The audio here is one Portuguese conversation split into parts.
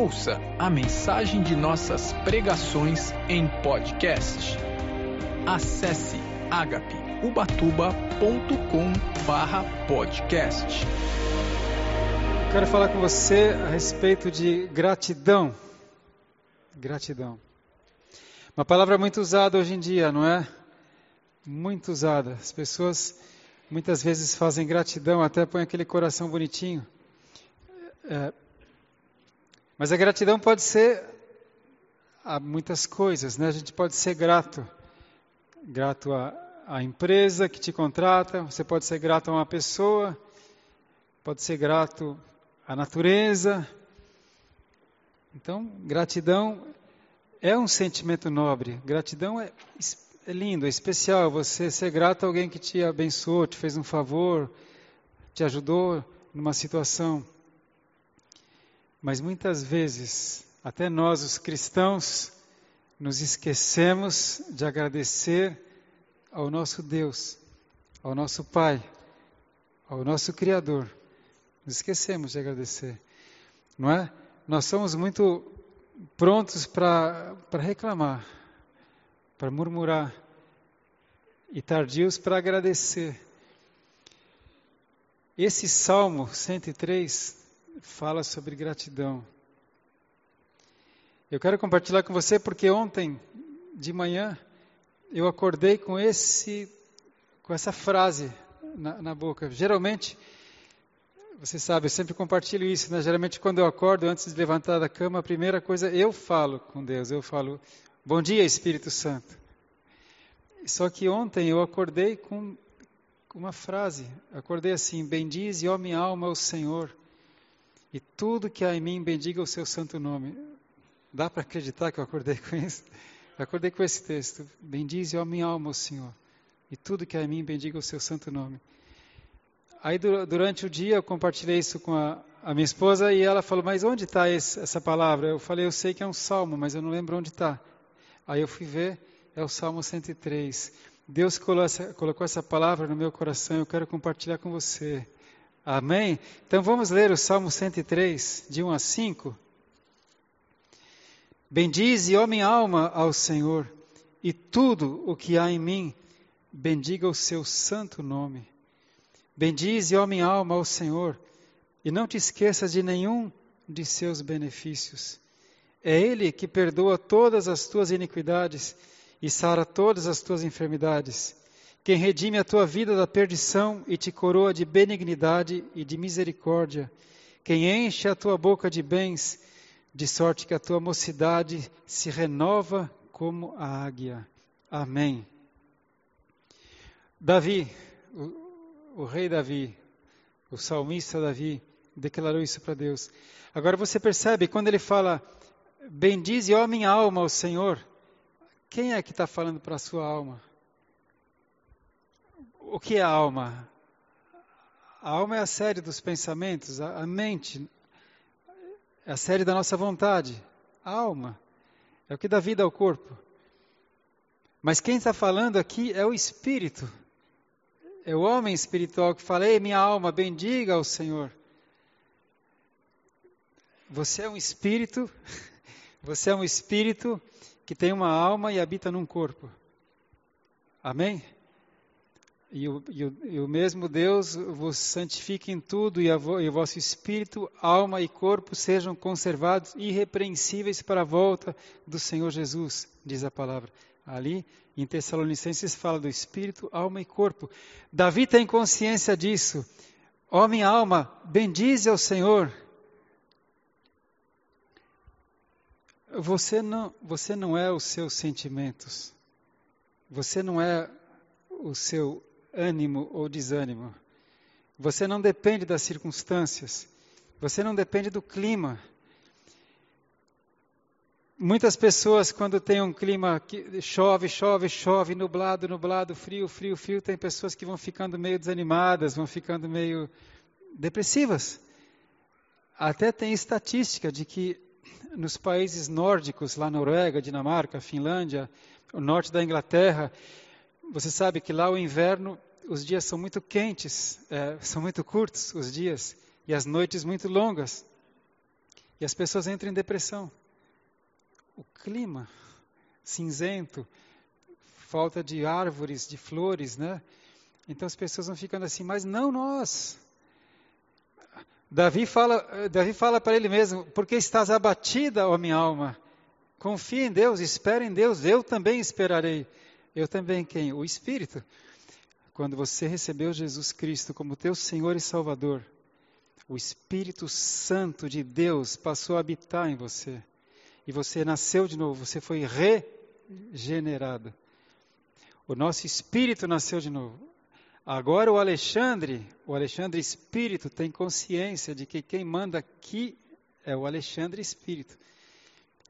Ouça a mensagem de nossas pregações em podcast. Acesse agapeubatuba.com/podcast. Quero falar com você a respeito de gratidão. Gratidão. Uma palavra muito usada hoje em dia, não é? Muito usada. As pessoas muitas vezes fazem gratidão, até põem aquele coração bonitinho. É, mas a gratidão pode ser a muitas coisas, né? A gente pode ser grato, grato à, empresa que te contrata, você pode ser grato a uma pessoa, pode ser grato à natureza. Então, gratidão é um sentimento nobre. Gratidão é, é lindo, é especial. Você ser grato a alguém que te abençoou, te fez um favor, te ajudou numa situação. Mas muitas vezes, até nós, os cristãos, nos esquecemos de agradecer ao nosso Deus, ao nosso Pai, ao nosso Criador. Nos esquecemos de agradecer, não é? Nós somos muito prontos para reclamar, para murmurar e tardios para agradecer. Esse Salmo 103 fala sobre gratidão. Eu quero compartilhar com você porque ontem de manhã eu acordei com esse com essa frase na, na boca. Geralmente, você sabe, eu sempre compartilho isso, né? Geralmente quando eu acordo antes de levantar da cama, a primeira coisa eu falo com Deus, eu falo: "Bom dia, Espírito Santo". Só que ontem eu acordei com uma frase, acordei assim: "Bendize, ó minha alma, o Senhor, e tudo que há em mim bendiga o seu santo nome. Dá para acreditar que eu acordei com isso? Eu acordei com esse texto. Bendize, ó minha alma, o Senhor. E tudo que há em mim bendiga o seu santo nome. Aí durante o dia eu compartilhei isso com a, a minha esposa e ela falou, mas onde está essa palavra? Eu falei, eu sei que é um salmo, mas eu não lembro onde está. Aí eu fui ver, é o Salmo 103. Deus colocou essa, colocou essa palavra no meu coração, eu quero compartilhar com você. Amém? Então vamos ler o Salmo 103, de 1 a 5. Bendize, ó minha alma, ao Senhor, e tudo o que há em mim, bendiga o seu santo nome. Bendize, ó minha alma, ao Senhor, e não te esqueças de nenhum de seus benefícios. É Ele que perdoa todas as tuas iniquidades e sara todas as tuas enfermidades quem redime a tua vida da perdição e te coroa de benignidade e de misericórdia, quem enche a tua boca de bens, de sorte que a tua mocidade se renova como a águia. Amém. Davi, o, o rei Davi, o salmista Davi, declarou isso para Deus. Agora você percebe, quando ele fala, bendize, ó minha alma, ao Senhor, quem é que está falando para a sua alma? O que é alma? A alma é a série dos pensamentos, a, a mente, é a série da nossa vontade. A alma é o que dá vida ao corpo. Mas quem está falando aqui é o Espírito. É o homem espiritual que fala: Ei, minha alma, bendiga ao Senhor. Você é um espírito, você é um espírito que tem uma alma e habita num corpo. Amém? E o, e, o, e o, mesmo Deus vos santifique em tudo, e, vo, e, o vosso espírito, alma e corpo sejam conservados irrepreensíveis para a volta do Senhor Jesus, diz a palavra. Ali em Tessalonicenses fala do espírito, alma e corpo. Davi tem consciência disso. Minha alma, bendize ao Senhor. Você não, você não é os seus sentimentos. Você não é o seu ânimo ou desânimo. Você não depende das circunstâncias. Você não depende do clima. Muitas pessoas, quando tem um clima que chove, chove, chove, nublado, nublado, frio, frio, frio, tem pessoas que vão ficando meio desanimadas, vão ficando meio depressivas. Até tem estatística de que nos países nórdicos, lá Noruega, Dinamarca, Finlândia, o norte da Inglaterra, você sabe que lá o inverno, os dias são muito quentes, é, são muito curtos os dias, e as noites muito longas. E as pessoas entram em depressão. O clima cinzento, falta de árvores, de flores, né? Então as pessoas vão ficando assim, mas não nós. Davi fala, Davi fala para ele mesmo, porque estás abatida, ó minha alma. Confia em Deus, espera em Deus, eu também esperarei. Eu também quem? O Espírito. Quando você recebeu Jesus Cristo como teu Senhor e Salvador, o Espírito Santo de Deus passou a habitar em você. E você nasceu de novo, você foi regenerado. O nosso espírito nasceu de novo. Agora o Alexandre, o Alexandre Espírito, tem consciência de que quem manda aqui é o Alexandre Espírito.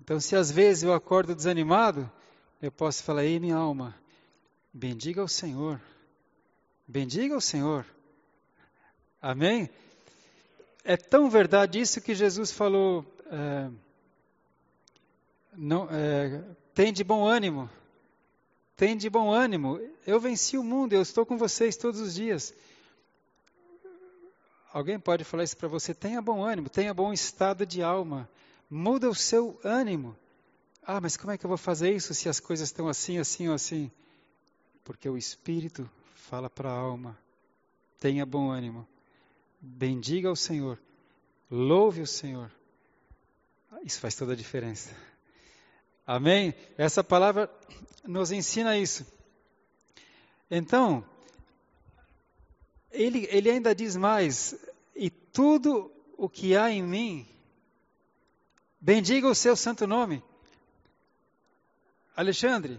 Então, se às vezes eu acordo desanimado, eu posso falar: Ei, minha alma, bendiga o Senhor. Bendiga o Senhor. Amém? É tão verdade isso que Jesus falou. É, não, é, tem de bom ânimo. Tem de bom ânimo. Eu venci o mundo, eu estou com vocês todos os dias. Alguém pode falar isso para você? Tenha bom ânimo, tenha bom estado de alma. Muda o seu ânimo. Ah, mas como é que eu vou fazer isso se as coisas estão assim, assim ou assim? Porque o Espírito fala para a alma. Tenha bom ânimo. Bendiga o Senhor. Louve o Senhor. Isso faz toda a diferença. Amém? Essa palavra nos ensina isso. Então, ele, ele ainda diz mais: e tudo o que há em mim, bendiga o seu santo nome. Alexandre,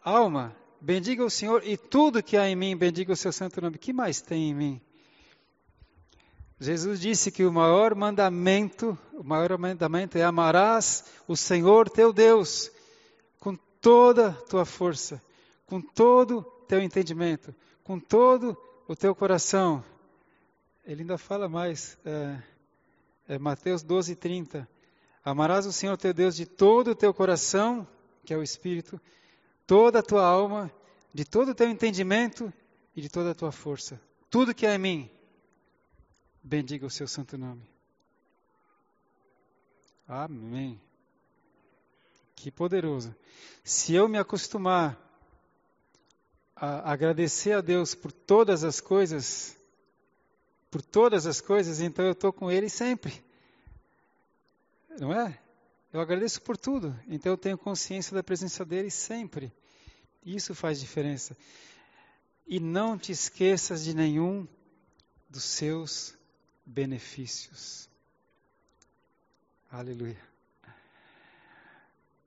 alma, bendiga o Senhor, e tudo que há em mim, bendiga o seu santo nome. que mais tem em mim? Jesus disse que o maior mandamento, o maior mandamento é amarás o Senhor teu Deus com toda tua força, com todo teu entendimento, com todo o teu coração. Ele ainda fala mais, é, é Mateus 12, 30. Amarás o Senhor teu Deus de todo o teu coração, que é o Espírito, toda a tua alma, de todo o teu entendimento e de toda a tua força. Tudo que é em mim, bendiga o seu santo nome. Amém. Que poderoso. Se eu me acostumar a agradecer a Deus por todas as coisas, por todas as coisas, então eu estou com Ele sempre. Não é? Eu agradeço por tudo, então eu tenho consciência da presença dele sempre. Isso faz diferença. E não te esqueças de nenhum dos seus benefícios. Aleluia.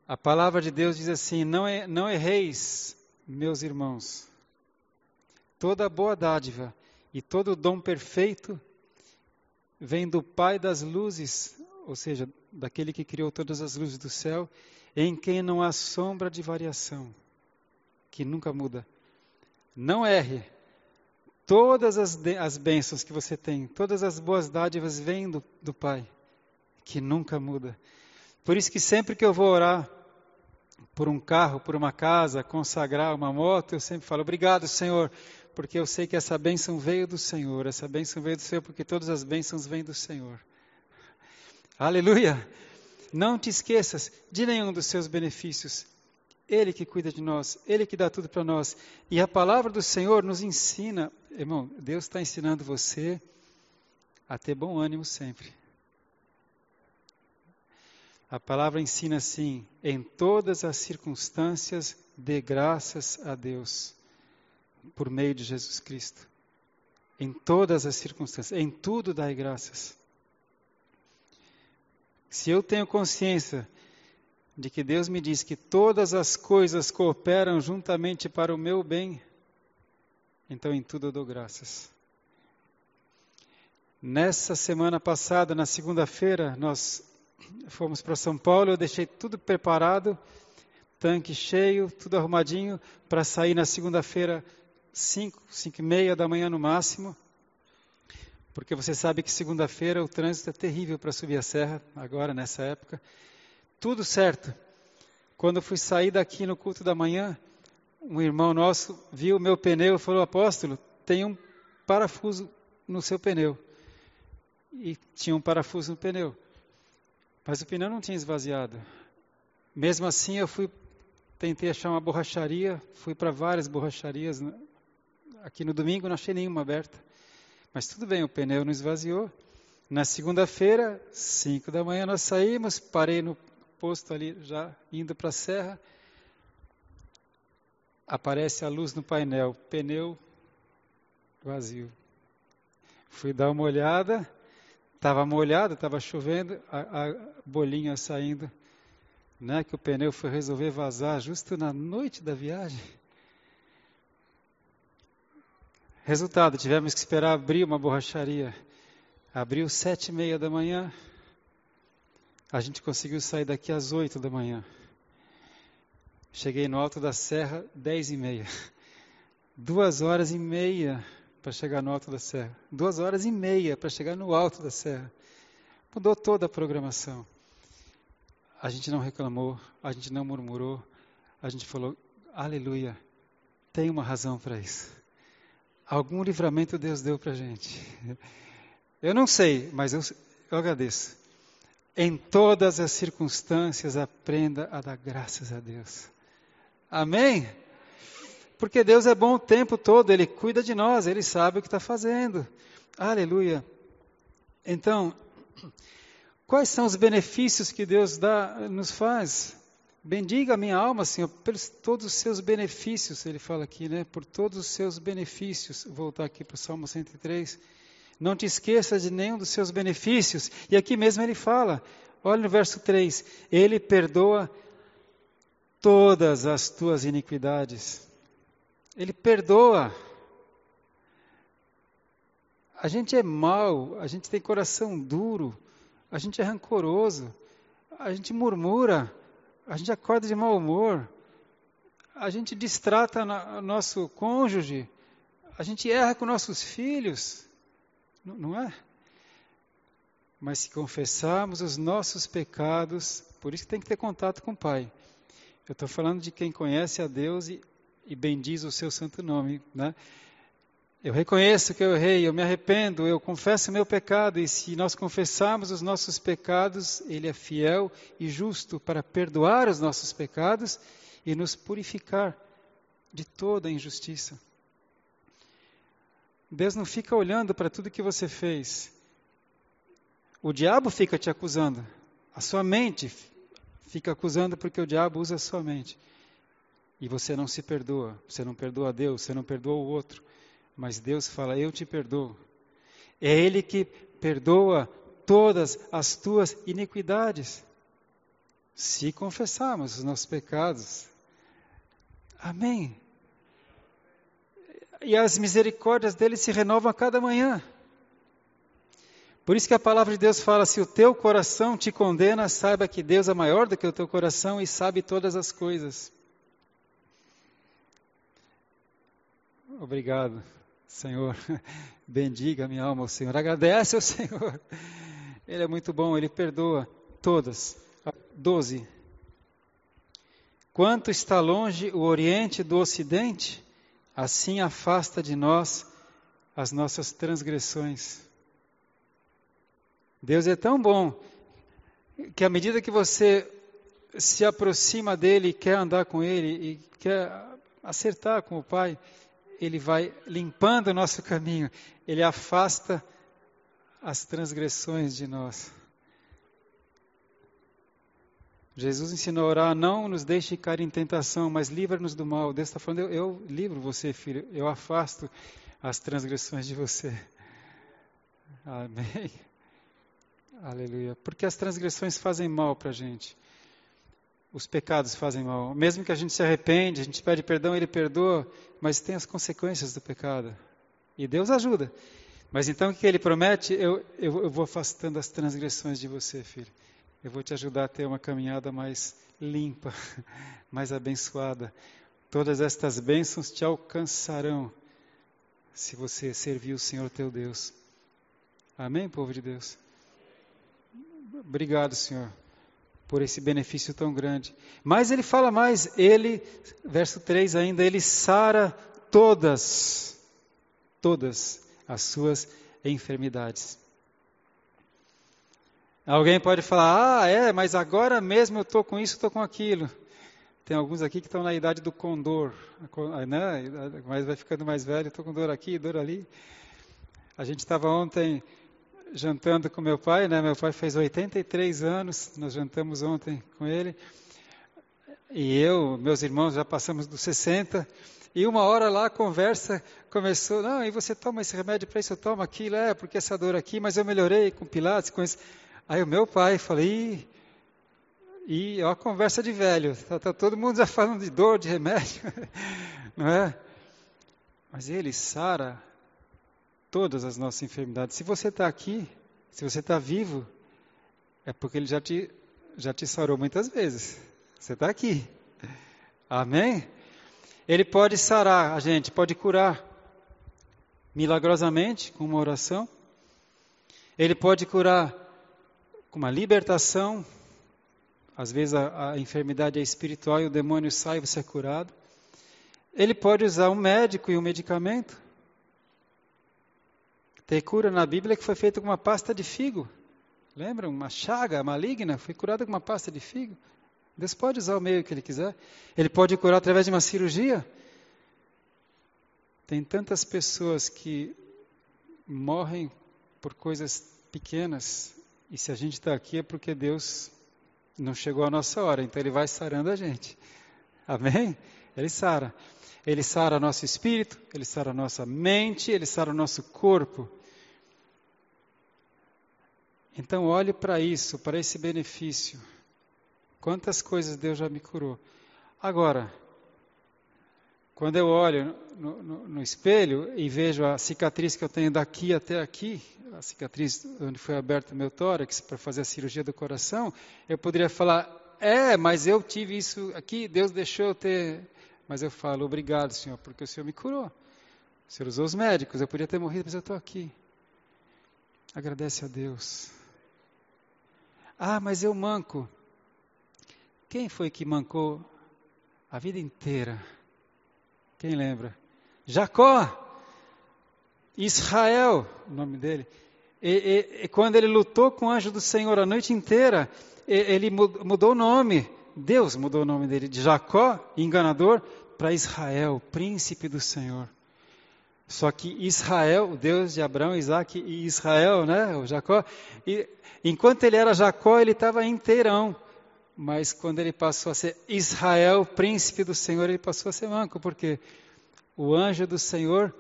A palavra de Deus diz assim: não, é, não erreis, meus irmãos. Toda boa dádiva e todo dom perfeito vem do Pai das luzes, ou seja, daquele que criou todas as luzes do céu, em quem não há sombra de variação, que nunca muda. Não erre, Todas as, as bênçãos que você tem, todas as boas dádivas vêm do, do Pai, que nunca muda. Por isso que sempre que eu vou orar por um carro, por uma casa, consagrar uma moto, eu sempre falo, obrigado, Senhor, porque eu sei que essa bênção veio do Senhor, essa bênção veio do Senhor, porque todas as bênçãos vêm do Senhor. Aleluia! Não te esqueças de nenhum dos seus benefícios. Ele que cuida de nós, Ele que dá tudo para nós. E a palavra do Senhor nos ensina, irmão, Deus está ensinando você a ter bom ânimo sempre. A palavra ensina assim: em todas as circunstâncias, dê graças a Deus, por meio de Jesus Cristo. Em todas as circunstâncias, em tudo dai graças. Se eu tenho consciência de que Deus me diz que todas as coisas cooperam juntamente para o meu bem, então em tudo eu dou graças. Nessa semana passada, na segunda-feira, nós fomos para São Paulo, eu deixei tudo preparado, tanque cheio, tudo arrumadinho, para sair na segunda-feira, 5, 5 e meia da manhã no máximo, porque você sabe que segunda-feira o trânsito é terrível para subir a serra, agora, nessa época tudo certo. Quando eu fui sair daqui no culto da manhã, um irmão nosso viu o meu pneu e falou: Apóstolo, tem um parafuso no seu pneu. E tinha um parafuso no pneu. Mas o pneu não tinha esvaziado. Mesmo assim, eu fui tentei achar uma borracharia, fui para várias borracharias. Né? Aqui no domingo não achei nenhuma aberta. Mas tudo bem, o pneu não esvaziou. Na segunda-feira, 5 da manhã, nós saímos, parei no posto ali, já indo para a serra. Aparece a luz no painel, pneu vazio. Fui dar uma olhada, estava molhado, estava chovendo, a, a, bolinha saindo, né, que o pneu foi resolver vazar justo na noite da viagem. Resultado, tivemos que esperar abrir uma borracharia. Abriu sete e meia da manhã, a gente conseguiu sair daqui às oito da manhã. Cheguei no alto da serra dez e meia. Duas horas e meia para chegar no alto da serra. Duas horas e meia para chegar no alto da serra. Mudou toda a programação. A gente não reclamou, a gente não murmurou, a gente falou: Aleluia, tem uma razão para isso. Algum livramento Deus deu para a gente. Eu não sei, mas eu, eu agradeço. Em todas as circunstâncias, aprenda a dar graças a Deus. Amém? Porque Deus é bom o tempo todo, Ele cuida de nós, Ele sabe o que está fazendo. Aleluia. Então, quais são os benefícios que Deus dá, nos faz? Bendiga a minha alma, Senhor, pelos todos os seus benefícios, ele fala aqui, né? Por todos os seus benefícios. Vou voltar aqui para o Salmo 103. Não te esqueças de nenhum dos seus benefícios. E aqui mesmo ele fala, olha no verso 3: Ele perdoa todas as tuas iniquidades. Ele perdoa. A gente é mau, a gente tem coração duro, a gente é rancoroso, a gente murmura, a gente acorda de mau humor, a gente distrata o nosso cônjuge, a gente erra com nossos filhos, não é? Mas se confessarmos os nossos pecados, por isso que tem que ter contato com o Pai. Eu estou falando de quem conhece a Deus e e bendiz o seu santo nome. Né? Eu reconheço que eu errei, eu me arrependo, eu confesso meu pecado, e se nós confessarmos os nossos pecados, Ele é fiel e justo para perdoar os nossos pecados e nos purificar de toda injustiça. Deus não fica olhando para tudo que você fez. O diabo fica te acusando. A sua mente fica acusando porque o diabo usa a sua mente e você não se perdoa, você não perdoa a Deus, você não perdoa o outro, mas Deus fala: Eu te perdoo. É Ele que perdoa todas as tuas iniquidades, se confessarmos os nossos pecados. Amém. E as misericórdias dele se renovam a cada manhã. Por isso que a palavra de Deus fala: se o teu coração te condena, saiba que Deus é maior do que o teu coração e sabe todas as coisas. Obrigado, Senhor. Bendiga minha alma, Senhor. Agradece ao Senhor. Ele é muito bom, ele perdoa todas. Doze. Quanto está longe o Oriente do Ocidente, assim afasta de nós as nossas transgressões. Deus é tão bom que à medida que você se aproxima dele, quer andar com ele e quer acertar com o Pai, ele vai limpando o nosso caminho, ele afasta as transgressões de nós. Jesus ensinou a orar, não nos deixe cair em tentação, mas livra-nos do mal. Deus está falando, eu, eu livro você, filho, eu afasto as transgressões de você. Amém. Aleluia. Porque as transgressões fazem mal para a gente os pecados fazem mal. Mesmo que a gente se arrepende, a gente pede perdão, Ele perdoa, mas tem as consequências do pecado. E Deus ajuda. Mas então o que Ele promete? Eu, eu, eu vou afastando as transgressões de você, filho. Eu vou te ajudar a ter uma caminhada mais limpa, mais abençoada. Todas estas bênçãos te alcançarão se você servir o Senhor teu Deus. Amém, povo de Deus? Obrigado, Senhor por esse benefício tão grande. Mas ele fala mais, ele, verso 3 ainda, ele sara todas, todas as suas enfermidades. Alguém pode falar, ah, é, mas agora mesmo eu estou com isso, estou com aquilo. Tem alguns aqui que estão na idade do condor, né? mas vai ficando mais velho, estou com dor aqui, dor ali. A gente estava ontem jantando com meu pai, né? Meu pai fez 83 anos, nós jantamos ontem com ele. E eu, meus irmãos, já passamos dos 60. E uma hora lá a conversa começou, não, e você toma esse remédio para isso, eu tomo aquilo, é, porque essa dor aqui, mas eu melhorei com pilates, com isso. Aí o meu pai, falei, e ó, a conversa de velho, tá, tá, todo mundo já falando de dor, de remédio, não é? Mas ele sara todas as nossas enfermidades. Se você está aqui, se você está vivo, é porque Ele já te, já te sarou muitas vezes. Você está aqui. Amém? Ele pode sarar a gente, pode curar milagrosamente com uma oração. Ele pode curar com uma libertação. Às vezes a, a enfermidade é espiritual e o demônio sai e você é curado. Ele pode usar um médico e um medicamento. Tem cura na Bíblia que foi feita com uma pasta de figo. Lembra? Uma chaga maligna foi curada com uma pasta de figo. Deus pode usar o meio que Ele quiser. Ele pode curar através de uma cirurgia. Tem tantas pessoas que morrem por coisas pequenas. E se a gente está aqui é porque Deus não chegou a nossa hora. Então Ele vai sarando a gente. Amém? Ele sara. Ele sara nosso espírito, ele sara nossa mente, ele sara o nosso corpo. Então olhe para isso, para esse benefício. Quantas coisas Deus já me curou. Agora, quando eu olho no, no, no, espelho e vejo a cicatriz que eu tenho daqui até aqui, a cicatriz onde foi aberto o meu tórax para fazer a cirurgia do coração, eu poderia falar: é, mas eu tive isso aqui, Deus deixou eu ter. Mas eu falo: obrigado, Senhor, porque o Senhor me curou. O Senhor usou os médicos, eu podia ter morrido, mas eu estou aqui. Agradece a Deus. Ah, mas eu manco. Quem foi que mancou a vida inteira? Quem lembra? Jacó. Israel, o nome dele. E, e, e, quando ele lutou com o anjo do Senhor a noite inteira, ele mudou o nome. Deus mudou o nome dele de Jacó, enganador, para Israel, príncipe do Senhor. Só que Israel, o Deus de Abraão, Isaac e Israel, né, o Jacó, e, enquanto ele era Jacó, ele estava inteirão. Mas quando ele passou a ser Israel, príncipe do Senhor, ele passou a ser manco, porque o anjo do Senhor,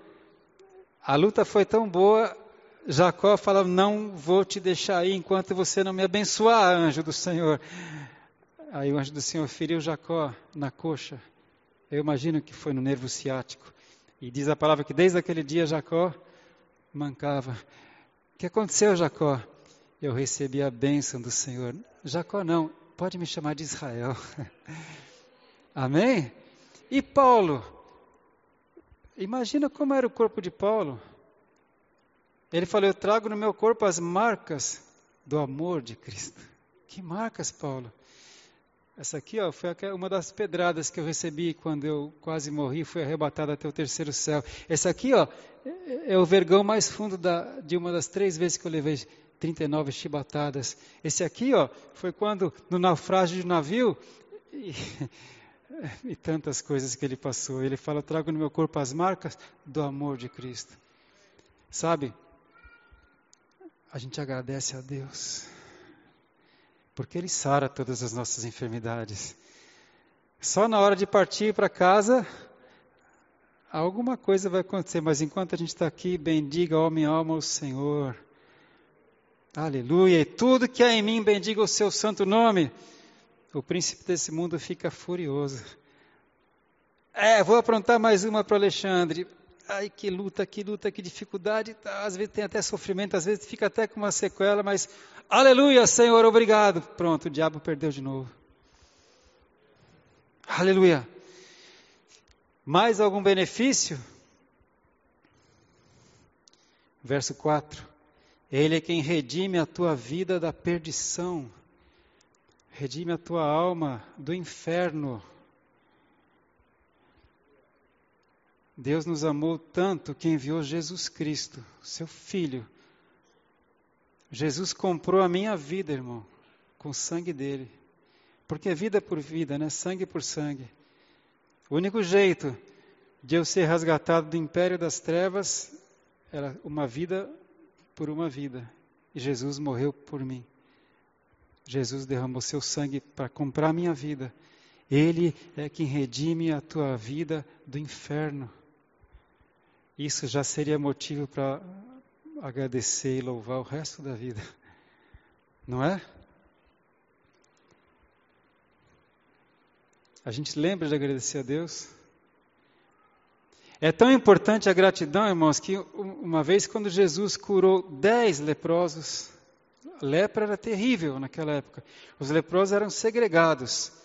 a luta foi tão boa, Jacó falava: Não vou te deixar aí enquanto você não me abençoar, anjo do Senhor. Aí o anjo do Senhor feriu Jacó na coxa. Eu imagino que foi no nervo ciático. E diz a palavra que desde aquele dia Jacó mancava. O que aconteceu, Jacó? Eu recebi a bênção do Senhor. Jacó não, pode me chamar de Israel. Amém? E Paulo? Imagina como era o corpo de Paulo. Ele falou: Eu trago no meu corpo as marcas do amor de Cristo. Que marcas, Paulo? Essa aqui ó, foi uma das pedradas que eu recebi quando eu quase morri, fui arrebatado até o terceiro céu. Essa aqui ó, é o vergão mais fundo da, de uma das três vezes que eu levei 39 chibatadas. Esse aqui ó, foi quando no naufrágio de navio e, e tantas coisas que ele passou. Ele fala: trago no meu corpo as marcas do amor de Cristo. Sabe? A gente agradece a Deus porque Ele sara todas as nossas enfermidades. Só na hora de partir para casa, alguma coisa vai acontecer, mas enquanto a gente está aqui, bendiga, ó minha alma, o Senhor. Aleluia. E tudo que há em mim, bendiga o seu santo nome. O príncipe desse mundo fica furioso. É, vou aprontar mais uma para Alexandre. Ai, que luta, que luta, que dificuldade. Às vezes tem até sofrimento, às vezes fica até com uma sequela, mas Aleluia, Senhor, obrigado. Pronto, o diabo perdeu de novo. Aleluia. Mais algum benefício? Verso 4. Ele é quem redime a tua vida da perdição, redime a tua alma do inferno. Deus nos amou tanto que enviou Jesus Cristo, seu Filho, Jesus comprou a minha vida, irmão, com o sangue dele. Porque é vida por vida, né? Sangue por sangue. O único jeito de eu ser resgatado do império das trevas era uma vida por uma vida. E Jesus morreu por mim. Jesus derramou seu sangue para comprar minha vida. Ele é quem redime a tua vida do inferno. Isso já seria motivo para agradecer e louvar o resto da vida. Não é? A gente lembra de agradecer a Deus? É tão importante a gratidão, irmãos, que uma vez quando Jesus curou dez leprosos, a lepra era terrível naquela época. Os leprosos eram segregados.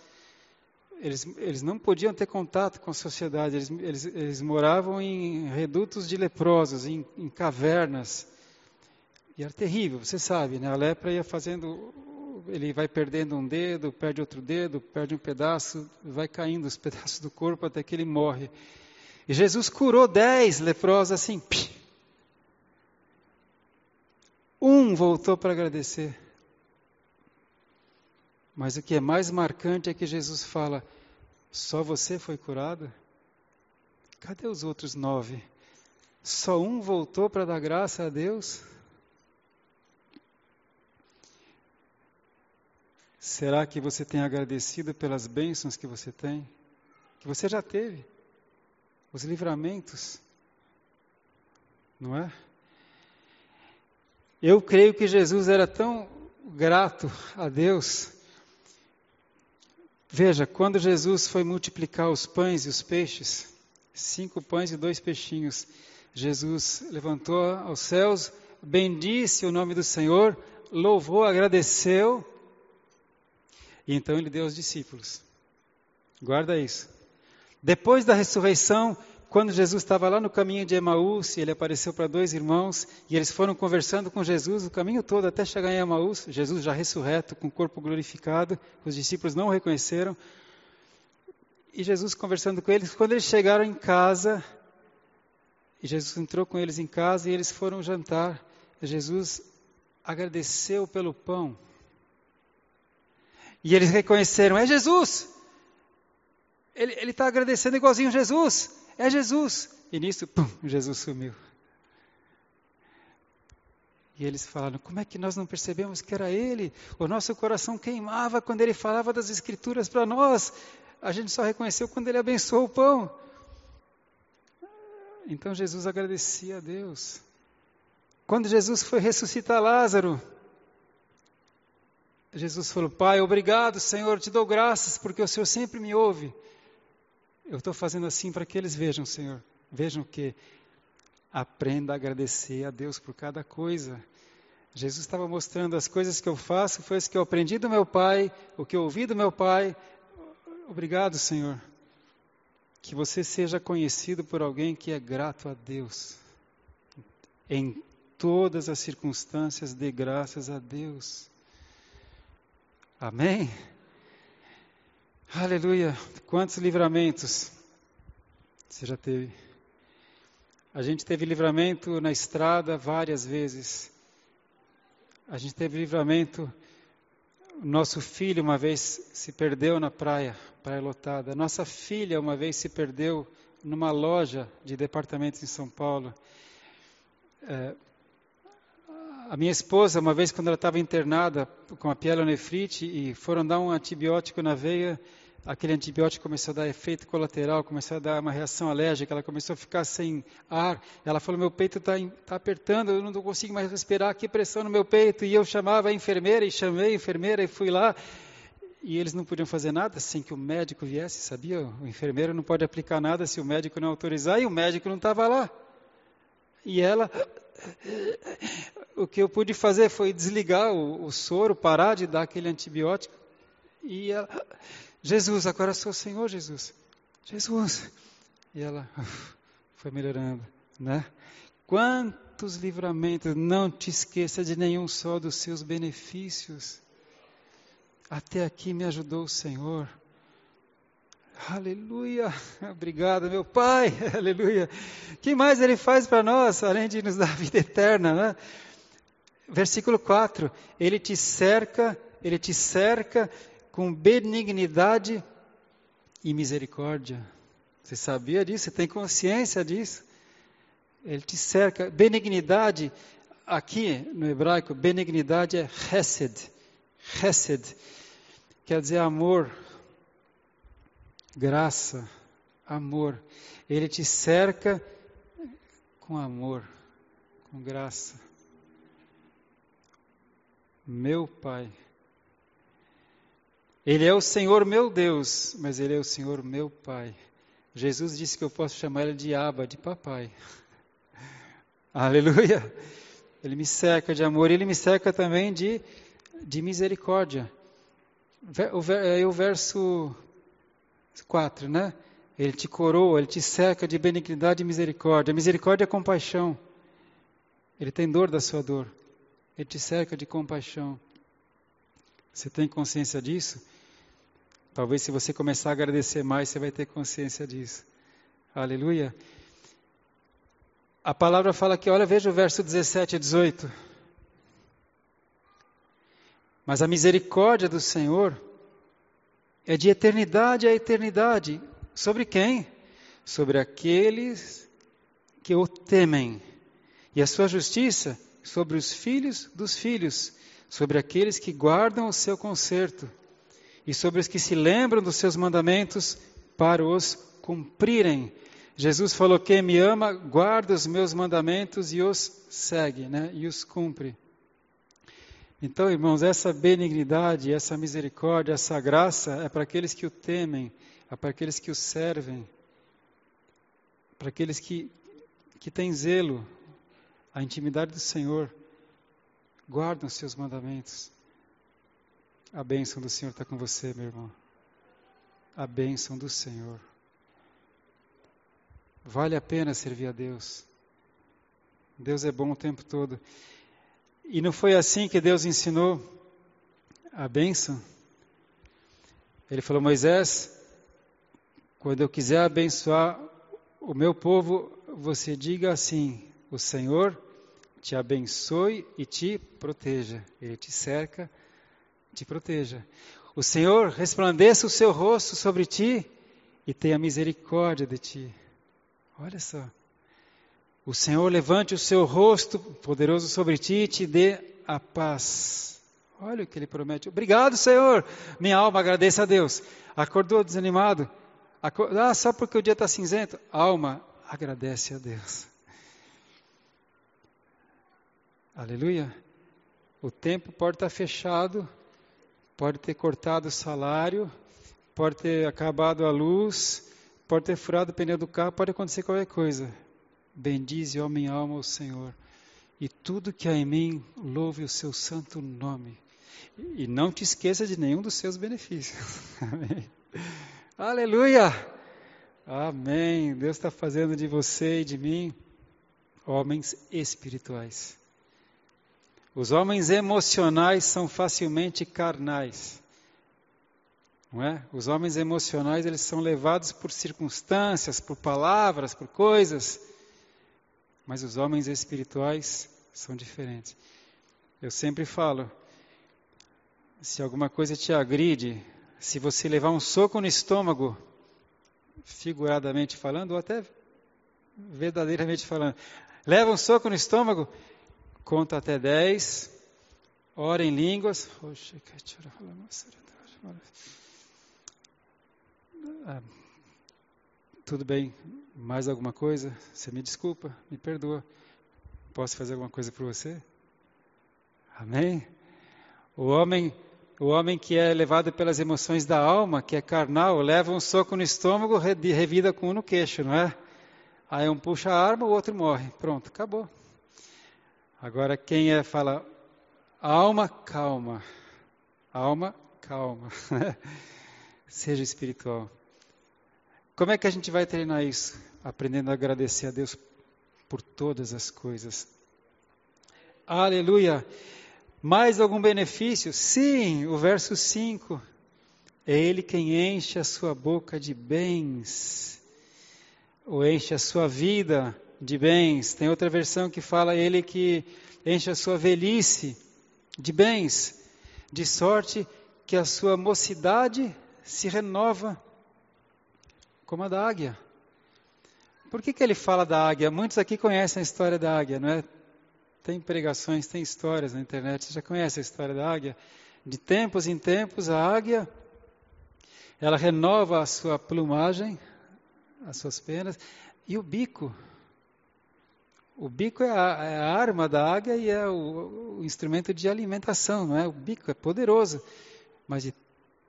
Eles, eles não podiam ter contato com a sociedade, eles, eles, eles moravam em redutos de leprosos, em, em, cavernas. E era terrível, você sabe, né? a lepra ia fazendo, ele vai perdendo um dedo, perde outro dedo, perde um pedaço, vai caindo os pedaços do corpo até que ele morre. E Jesus curou dez leprosos assim. Um voltou para agradecer. Mas o que é mais marcante é que Jesus fala: só você foi curado? Cadê os outros nove? Só um voltou para dar graça a Deus? Será que você tem agradecido pelas bênçãos que você tem? Que você já teve? Os livramentos? Não é? Eu creio que Jesus era tão grato a Deus Veja, quando Jesus foi multiplicar os pães e os peixes, cinco pães e dois peixinhos, Jesus levantou aos céus, bendisse o nome do Senhor, louvou, agradeceu, e então ele deu aos discípulos. Guarda isso. Depois da ressurreição, quando Jesus estava lá no caminho de Emaús, ele apareceu para dois irmãos e eles foram conversando com Jesus o caminho todo até chegar em Emaús. Jesus já ressurreto, com o corpo glorificado, os discípulos não o reconheceram. E Jesus conversando com eles, quando eles chegaram em casa, e Jesus entrou com eles em casa e eles foram jantar, Jesus agradeceu pelo pão. E eles reconheceram: é Jesus! Ele está agradecendo igualzinho Jesus. É Jesus. E nisso, pum, Jesus sumiu. E eles falaram: como é que nós não percebemos que era Ele? O nosso coração queimava quando Ele falava das Escrituras para nós. A gente só reconheceu quando Ele abençoou o pão. Então Jesus agradecia a Deus. Quando Jesus foi ressuscitar Lázaro, Jesus falou: Pai, obrigado, Senhor, te dou graças porque o Senhor sempre me ouve. Eu estou fazendo assim para que eles vejam, Senhor. Vejam que aprenda a agradecer a Deus por cada coisa. Jesus estava mostrando as coisas que eu faço, foi as que eu aprendi do meu Pai, o que eu ouvi do meu Pai. Obrigado, Senhor. Que você seja conhecido por alguém que é grato a Deus. Em todas as circunstâncias, dê graças a Deus. Amém? Aleluia! Quantos livramentos você já teve? A gente teve livramento na estrada várias vezes. A gente teve livramento. Nosso filho uma vez se perdeu na praia, praia lotada. Nossa filha uma vez se perdeu numa loja de departamentos em São Paulo. É, a minha esposa, uma vez quando ela estava internada com a pielonefrite e foram dar um antibiótico na veia, aquele antibiótico começou a dar efeito colateral, começou a dar uma reação alérgica, ela começou a ficar sem ar. Ela falou: meu peito está tá apertando, eu não consigo mais respirar, que pressão no meu peito. E eu chamava a enfermeira e chamei a enfermeira e fui lá. E eles não podiam fazer nada sem que o médico viesse, sabia? O enfermeiro não pode aplicar nada se o médico não autorizar, e o médico não estava lá. E ela, o que eu pude fazer foi desligar o, o soro, parar de dar aquele antibiótico. E ela, Jesus, agora sou o Senhor Jesus. Jesus. E ela foi melhorando, né? Quantos livramentos, não te esqueça de nenhum só dos seus benefícios. Até aqui me ajudou o Senhor. Aleluia, obrigado, meu Pai, aleluia. Que mais Ele faz para nós, além de nos dar vida eterna, né? Versículo 4: Ele te cerca, ele te cerca com benignidade e misericórdia. Você sabia disso? Você tem consciência disso? Ele te cerca. Benignidade, aqui no hebraico, benignidade é chesed. Chesed quer dizer amor, graça, amor. Ele te cerca com amor, com graça. Meu Pai. Ele é o Senhor meu Deus, mas Ele é o Senhor meu Pai. Jesus disse que eu posso chamar Ele de Abba, de Papai. Aleluia! Ele me cerca de amor, Ele me cerca também de, de misericórdia. O, o verso 4, né? Ele te coroa, Ele te cerca de benignidade e misericórdia. Misericórdia é compaixão. Ele tem dor da sua dor. Ele te cerca de compaixão. Você tem consciência disso? Talvez se você começar a agradecer mais, você vai ter consciência disso. Aleluia. A palavra fala aqui, olha, veja o verso 17 e 18. Mas a misericórdia do Senhor é de eternidade a eternidade. Sobre quem? Sobre aqueles que o temem. E a sua justiça sobre os filhos dos filhos, sobre aqueles que guardam o seu conserto e sobre os que se lembram dos seus mandamentos para os cumprirem. Jesus falou: Quem me ama, guarda os meus mandamentos e os segue, né? e os cumpre. Então, irmãos, essa benignidade, essa misericórdia, essa graça é para aqueles que o temem, é para aqueles que o servem, para aqueles que, que têm zelo, a intimidade do Senhor, guardam os seus mandamentos. A bênção do Senhor está com você, meu irmão. A bênção do Senhor. Vale a pena servir a Deus. Deus é bom o tempo todo. E não foi assim que Deus ensinou a bênção? Ele falou: Moisés, quando eu quiser abençoar o meu povo, você diga assim: O Senhor te abençoe e te proteja. Ele te cerca te proteja. O Senhor resplandeça o seu rosto sobre ti e tenha misericórdia de ti. Olha só. O Senhor levante o seu rosto poderoso sobre ti e te dê a paz. Olha o que ele promete. Obrigado, Senhor. Minha alma agradece a Deus. Acordou desanimado? Ah, só porque o dia está cinzento? Alma, agradece a Deus. Aleluia. O tempo pode estar fechado, pode ter cortado o salário, pode ter acabado a luz, pode ter furado o pneu do carro, pode acontecer qualquer coisa. Bendize, ó minha alma, o Senhor. E tudo que há em mim, louve o seu santo nome. E não te esqueça de nenhum dos seus benefícios. Amém. Aleluia! Amém. Deus está fazendo de você e de mim homens espirituais. Os homens emocionais são facilmente carnais. Não é? Os homens emocionais eles são levados por circunstâncias, por palavras, por coisas. Mas os homens espirituais são diferentes. Eu sempre falo, se alguma coisa te agride, se você levar um soco no estômago, figuradamente falando, ou até verdadeiramente falando, leva um soco no estômago, conta até dez, ora em línguas. Ah, tudo bem, mais alguma coisa? Você me desculpa, me perdoa. Posso fazer alguma coisa por você? Amém? O homem, o homem que é levado pelas emoções da alma, que é carnal, leva um soco no estômago, revida com um no queixo, não é? Aí um puxa a arma, o outro morre. Pronto, acabou. Agora, quem é, fala, alma, calma. Alma, calma. Seja espiritual. Como é que a gente vai treinar isso? Aprendendo a agradecer a Deus por todas as coisas. Aleluia! Mais algum benefício? Sim, o verso 5. É Ele quem enche a sua boca de bens, ou enche a sua vida de bens. Tem outra versão que fala ele que enche a sua velhice de bens, de sorte que a sua mocidade se renova como a da águia. Por que, que ele fala da águia? Muitos aqui conhecem a história da águia, não é? Tem pregações, tem histórias na internet, você já conhece a história da águia? De tempos em tempos, a águia, ela renova a sua plumagem, as suas penas, e o bico. O bico é a, é a arma da águia e é o, o instrumento de alimentação, não é? O bico é poderoso, mas de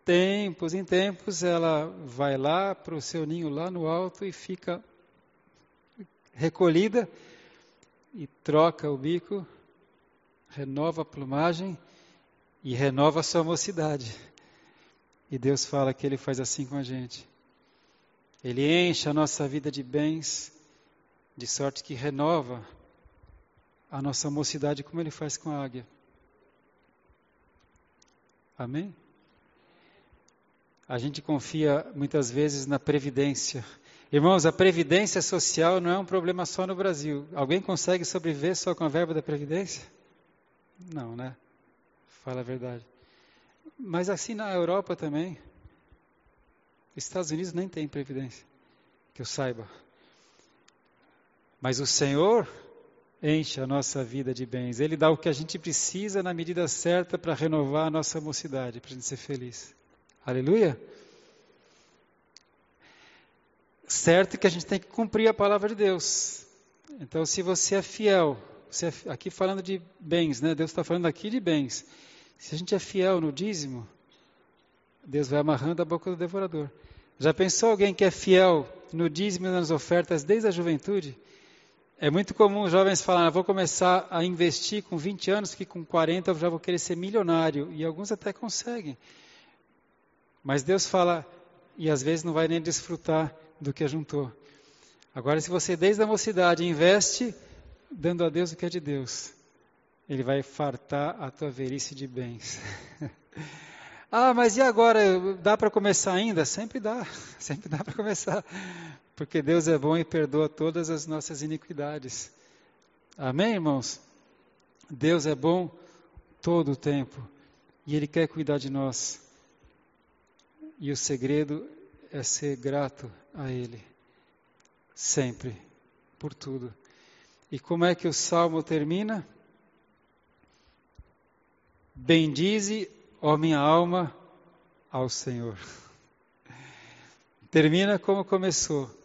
tempos em tempos ela vai lá para o seu ninho lá no alto e fica recolhida e troca o bico, renova a plumagem e renova a sua mocidade. E Deus fala que Ele faz assim com a gente. Ele enche a nossa vida de bens, de sorte que renova a nossa mocidade como Ele faz com a águia. Amém? A gente confia muitas vezes na previdência. Irmãos, a previdência social não é um problema só no Brasil. Alguém consegue sobreviver só com a verba da previdência? Não, né? Fala a verdade. Mas assim na Europa também. Estados Unidos nem tem previdência, que eu saiba. Mas o Senhor enche a nossa vida de bens. Ele dá o que a gente precisa na medida certa para renovar a nossa mocidade, para a gente ser feliz. Aleluia? certo que a gente tem que cumprir a palavra de Deus. Então, se você é fiel, você é, aqui falando de bens, né? Deus está falando aqui de bens. Se a gente é fiel no dízimo, Deus vai amarrando a boca do devorador. Já pensou alguém que é fiel no dízimo e nas ofertas desde a juventude? É muito comum jovens falarem, ah, vou começar a investir com 20 anos, que com 40 eu já vou querer ser milionário. E alguns até conseguem. Mas Deus fala, e às vezes não vai nem desfrutar do que ajuntou. Agora, se você desde a mocidade investe, dando a Deus o que é de Deus, Ele vai fartar a tua velhice de bens. ah, mas e agora? Dá para começar ainda? Sempre dá, sempre dá para começar. Porque Deus é bom e perdoa todas as nossas iniquidades. Amém, irmãos? Deus é bom todo o tempo e Ele quer cuidar de nós. E o segredo é ser grato a Ele, sempre, por tudo. E como é que o salmo termina? Bendize, ó minha alma, ao Senhor. Termina como começou.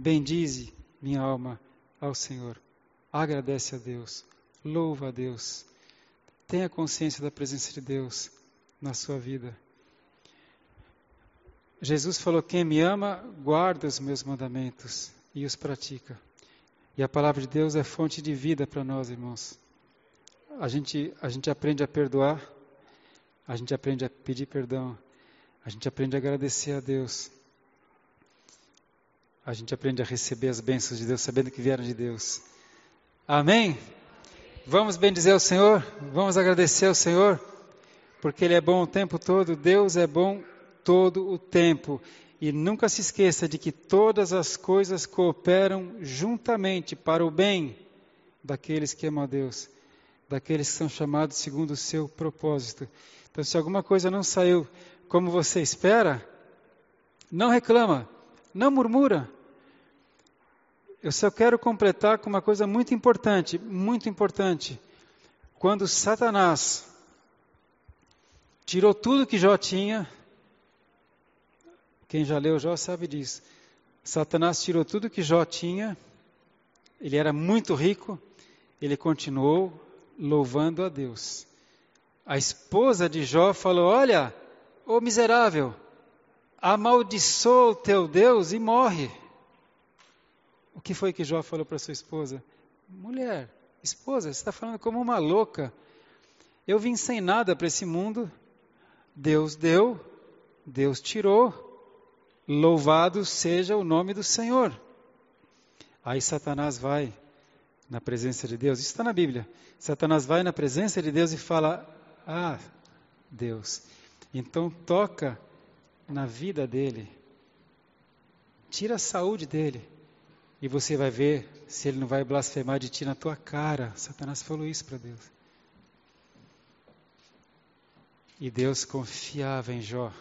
Bendize, minha alma, ao Senhor. Agradece a Deus, louva a Deus. Tenha consciência da presença de Deus na sua vida. Jesus falou: Quem me ama, guarda os meus mandamentos e os pratica. E a palavra de Deus é fonte de vida para nós, irmãos. A gente, a gente aprende a perdoar, a gente aprende a pedir perdão, a gente aprende a agradecer a Deus. A gente aprende a receber as bênçãos de Deus, sabendo que vieram de Deus. Amém? Vamos bendizer o Senhor, vamos agradecer ao Senhor, porque Ele é bom o tempo todo, Deus é bom todo o tempo. E nunca se esqueça de que todas as coisas cooperam juntamente para o bem daqueles que amam a Deus, daqueles que são chamados segundo o seu propósito. Então, se alguma coisa não saiu como você espera, não reclama, não murmura. Eu só quero completar com uma coisa muito importante, muito importante. Quando Satanás tirou tudo que Jó tinha, quem já leu Jó sabe disso. Satanás tirou tudo que Jó tinha, ele era muito rico, ele continuou louvando a Deus. A esposa de Jó falou: Olha, ô miserável, amaldiçoa o teu Deus e morre. O que foi que Jó falou para sua esposa? Mulher, esposa, você está falando como uma louca. Eu vim sem nada para esse mundo. Deus deu, Deus tirou. Louvado seja o nome do Senhor. Aí Satanás vai na presença de Deus, isso está na Bíblia. Satanás vai na presença de Deus e fala: Ah, Deus, então toca na vida dele, tira a saúde dele, e você vai ver se ele não vai blasfemar de ti na tua cara. Satanás falou isso para Deus. E Deus confiava em Jó.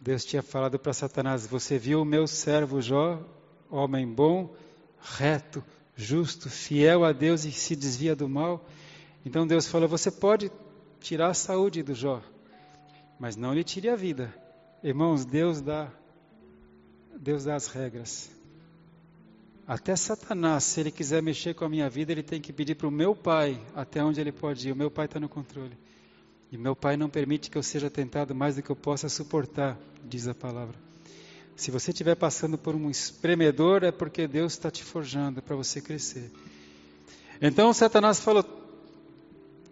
Deus tinha falado para Satanás: Você viu o meu servo Jó, homem bom, reto, justo, fiel a Deus e se desvia do mal? Então Deus falou: Você pode tirar a saúde do Jó, mas não lhe tire a vida. Irmãos, Deus dá, Deus dá as regras. Até Satanás, se ele quiser mexer com a minha vida, ele tem que pedir para o meu pai até onde ele pode ir. O meu pai está no controle. E meu pai não permite que eu seja tentado mais do que eu possa suportar, diz a palavra. Se você estiver passando por um espremedor, é porque Deus está te forjando para você crescer. Então Satanás falou: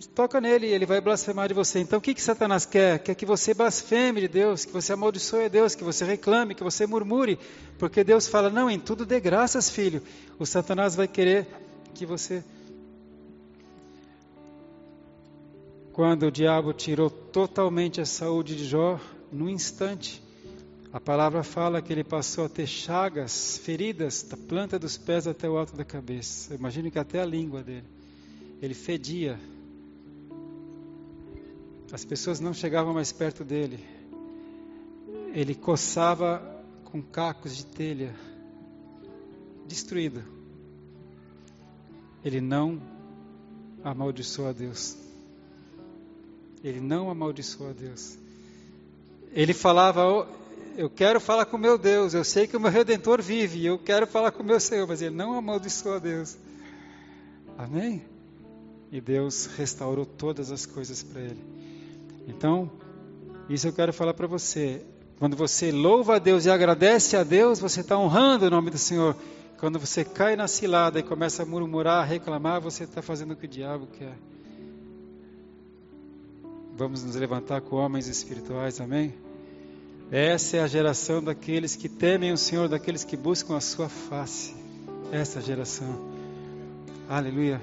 toca nele, ele vai blasfemar de você. Então o que, que Satanás quer? Quer que você blasfeme de Deus, que você amaldiçoe Deus, que você reclame, que você murmure, porque Deus fala: não, em tudo dê graças, filho. O Satanás vai querer que você. Quando o diabo tirou totalmente a saúde de Jó, num instante, a palavra fala que ele passou a ter chagas, feridas, da planta dos pés até o alto da cabeça. Imagino que até a língua dele. Ele fedia, as pessoas não chegavam mais perto dele. Ele coçava com cacos de telha, destruído. Ele não amaldiçoou a Deus. Ele não amaldiçoou a Deus. Ele falava: oh, Eu quero falar com meu Deus, eu sei que o meu redentor vive, eu quero falar com meu Senhor, mas ele não amaldiçoou a Deus. Amém? E Deus restaurou todas as coisas para ele. Então, isso eu quero falar para você. Quando você louva a Deus e agradece a Deus, você está honrando o nome do Senhor. Quando você cai na cilada e começa a murmurar, a reclamar, você está fazendo o que o diabo quer. Vamos nos levantar com homens espirituais, amém? Essa é a geração daqueles que temem o Senhor, daqueles que buscam a sua face. Essa geração. Aleluia.